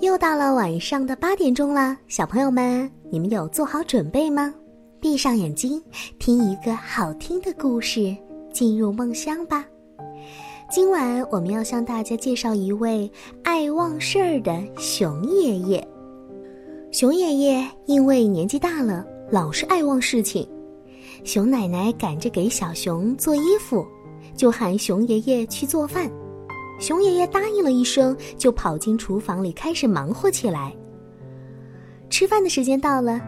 又到了晚上的八点钟了，小朋友们，你们有做好准备吗？闭上眼睛，听一个好听的故事，进入梦乡吧。今晚我们要向大家介绍一位爱忘事儿的熊爷爷。熊爷爷因为年纪大了，老是爱忘事情。熊奶奶赶着给小熊做衣服，就喊熊爷爷去做饭。熊爷爷答应了一声，就跑进厨房里开始忙活起来。吃饭的时间到了，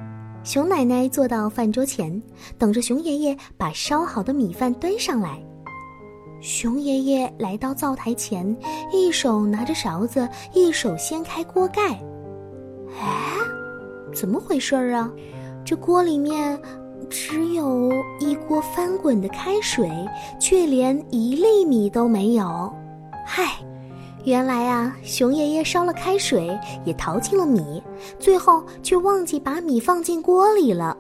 熊奶奶坐到饭桌前，等着熊爷爷把烧好的米饭端上来。熊爷爷来到灶台前，一手拿着勺子，一手掀开锅盖。哎，怎么回事儿啊？这锅里面只有一锅翻滚的开水，却连一粒米都没有。嗨，原来啊，熊爷爷烧了开水，也淘进了米，最后却忘记把米放进锅里了。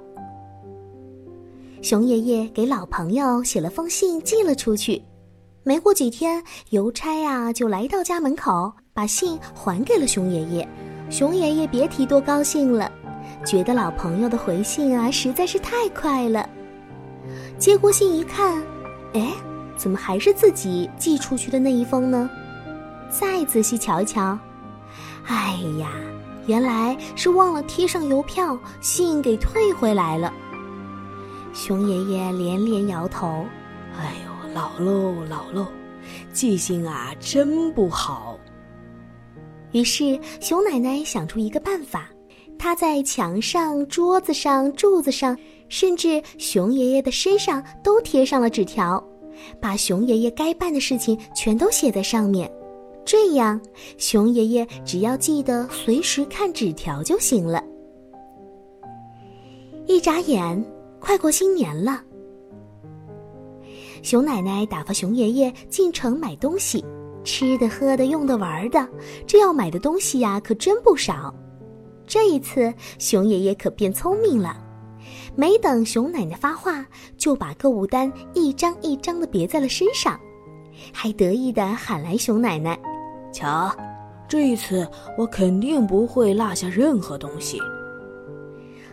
熊爷爷给老朋友写了封信，寄了出去。没过几天，邮差呀就来到家门口，把信还给了熊爷爷。熊爷爷别提多高兴了，觉得老朋友的回信啊实在是太快了。接过信一看，哎。怎么还是自己寄出去的那一封呢？再仔细瞧一瞧，哎呀，原来是忘了贴上邮票，信给退回来了。熊爷爷连连摇头：“哎呦，老喽老喽，记性啊真不好。”于是熊奶奶想出一个办法，她在墙上、桌子上、柱子上，甚至熊爷爷的身上都贴上了纸条。把熊爷爷该办的事情全都写在上面，这样熊爷爷只要记得随时看纸条就行了。一眨眼，快过新年了。熊奶奶打发熊爷爷进城买东西，吃的、喝的、用的、玩的，这要买的东西呀，可真不少。这一次，熊爷爷可变聪明了。没等熊奶奶发话，就把购物单一张一张的别在了身上，还得意的喊来熊奶奶：“瞧，这一次我肯定不会落下任何东西。”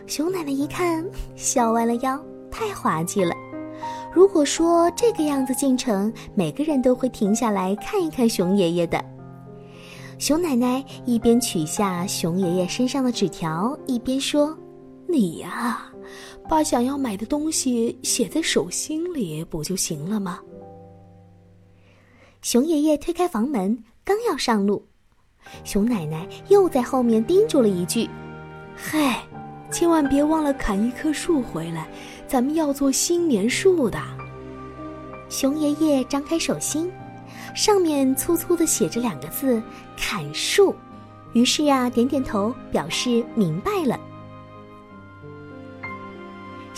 熊奶奶一看，笑弯了腰，太滑稽了。如果说这个样子进城，每个人都会停下来看一看熊爷爷的。熊奶奶一边取下熊爷爷身上的纸条，一边说：“你呀。”把想要买的东西写在手心里不就行了吗？熊爷爷推开房门，刚要上路，熊奶奶又在后面叮嘱了一句：“嗨，千万别忘了砍一棵树回来，咱们要做新年树的。”熊爷爷张开手心，上面粗粗的写着两个字“砍树”，于是呀，点点头表示明白了。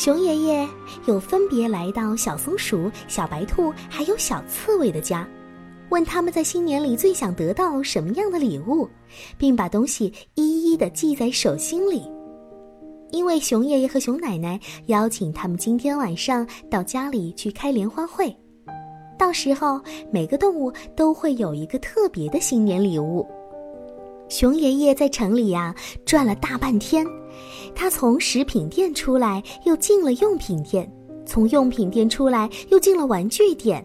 熊爷爷又分别来到小松鼠、小白兔还有小刺猬的家，问他们在新年里最想得到什么样的礼物，并把东西一一的记在手心里。因为熊爷爷和熊奶奶邀请他们今天晚上到家里去开联欢会，到时候每个动物都会有一个特别的新年礼物。熊爷爷在城里呀转了大半天。他从食品店出来，又进了用品店；从用品店出来，又进了玩具店。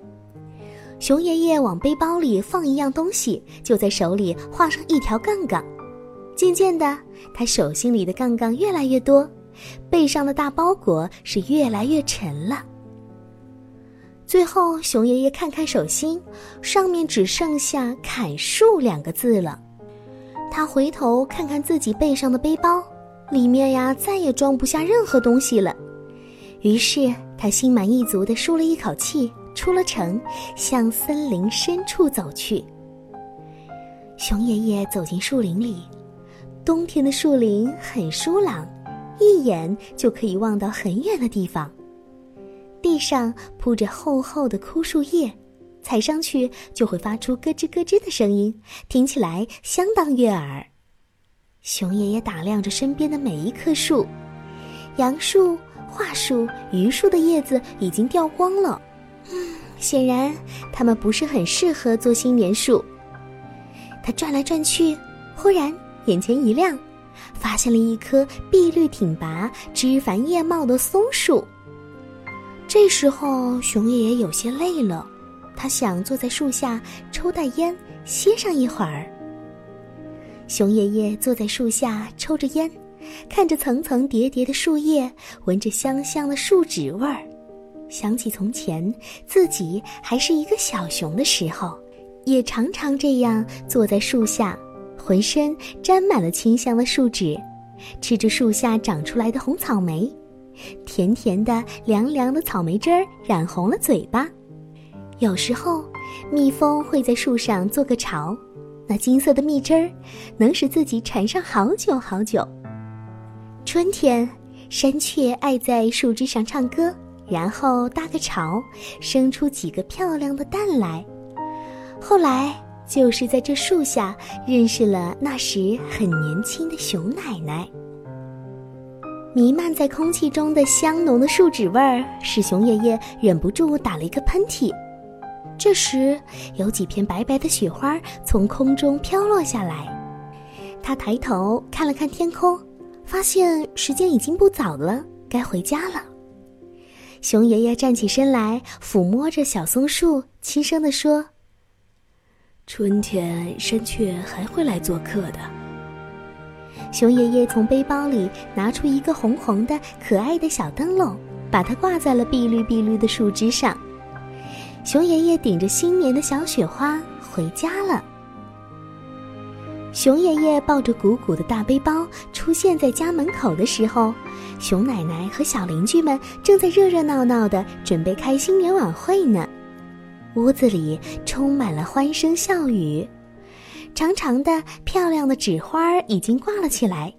熊爷爷往背包里放一样东西，就在手里画上一条杠杠。渐渐的，他手心里的杠杠越来越多，背上的大包裹是越来越沉了。最后，熊爷爷看看手心，上面只剩下“砍树”两个字了。他回头看看自己背上的背包。里面呀，再也装不下任何东西了。于是他心满意足地舒了一口气，出了城，向森林深处走去。熊爷爷走进树林里，冬天的树林很舒朗，一眼就可以望到很远的地方。地上铺着厚厚的枯树叶，踩上去就会发出咯吱咯吱的声音，听起来相当悦耳。熊爷爷打量着身边的每一棵树，杨树、桦树、榆树的叶子已经掉光了，嗯，显然它们不是很适合做新年树。他转来转去，忽然眼前一亮，发现了一棵碧绿挺拔、枝繁叶茂的松树。这时候，熊爷爷有些累了，他想坐在树下抽袋烟，歇上一会儿。熊爷爷坐在树下抽着烟，看着层层叠叠的树叶，闻着香香的树脂味儿，想起从前自己还是一个小熊的时候，也常常这样坐在树下，浑身沾满了清香的树脂，吃着树下长出来的红草莓。甜甜的、凉凉的草莓汁儿染红了嘴巴。有时候，蜜蜂会在树上做个巢，那金色的蜜汁儿能使自己馋上好久好久。春天，山雀爱在树枝上唱歌，然后搭个巢，生出几个漂亮的蛋来。后来，就是在这树下认识了那时很年轻的熊奶奶。弥漫在空气中的香浓的树脂味儿，使熊爷爷忍不住打了一个喷嚏。这时，有几片白白的雪花从空中飘落下来。他抬头看了看天空，发现时间已经不早了，该回家了。熊爷爷站起身来，抚摸着小松树，轻声地说：“春天，山雀还会来做客的。”熊爷爷从背包里拿出一个红红的、可爱的小灯笼，把它挂在了碧绿碧绿的树枝上。熊爷爷顶着新年的小雪花回家了。熊爷爷抱着鼓鼓的大背包出现在家门口的时候，熊奶奶和小邻居们正在热热闹闹的准备开新年晚会呢。屋子里充满了欢声笑语。长长的、漂亮的纸花已经挂了起来。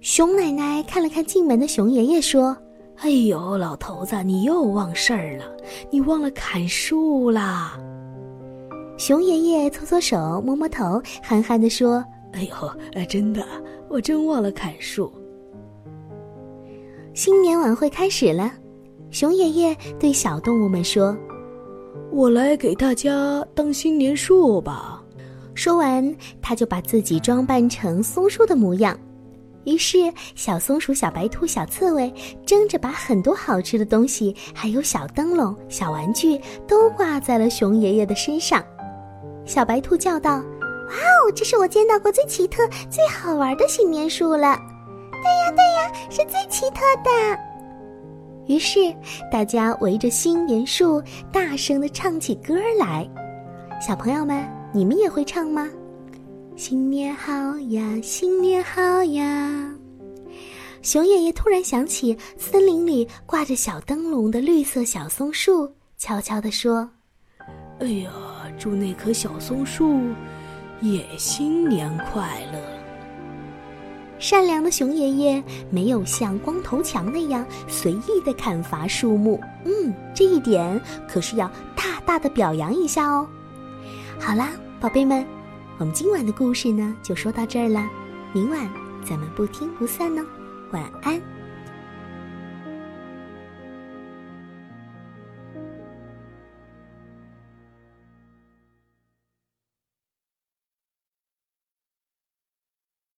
熊奶奶看了看进门的熊爷爷，说：“哎呦，老头子，你又忘事儿了，你忘了砍树啦。”熊爷爷搓搓手，摸摸头，憨憨地说：“哎呦，哎，真的，我真忘了砍树。”新年晚会开始了，熊爷爷对小动物们说：“我来给大家当新年树吧。”说完，他就把自己装扮成松树的模样。于是，小松鼠、小白兔、小刺猬争着把很多好吃的东西，还有小灯笼、小玩具，都挂在了熊爷爷的身上。小白兔叫道：“哇哦，这是我见到过最奇特、最好玩的新年树了！”“对呀，对呀，是最奇特的。”于是，大家围着新年树，大声的唱起歌来。小朋友们。你们也会唱吗？新年好呀，新年好呀！熊爷爷突然想起森林里挂着小灯笼的绿色小松树，悄悄地说：“哎呀，祝那棵小松树也新年快乐！”善良的熊爷爷没有像光头强那样随意的砍伐树木，嗯，这一点可是要大大的表扬一下哦。好啦，宝贝们，我们今晚的故事呢就说到这儿了，明晚咱们不听不散呢，晚安。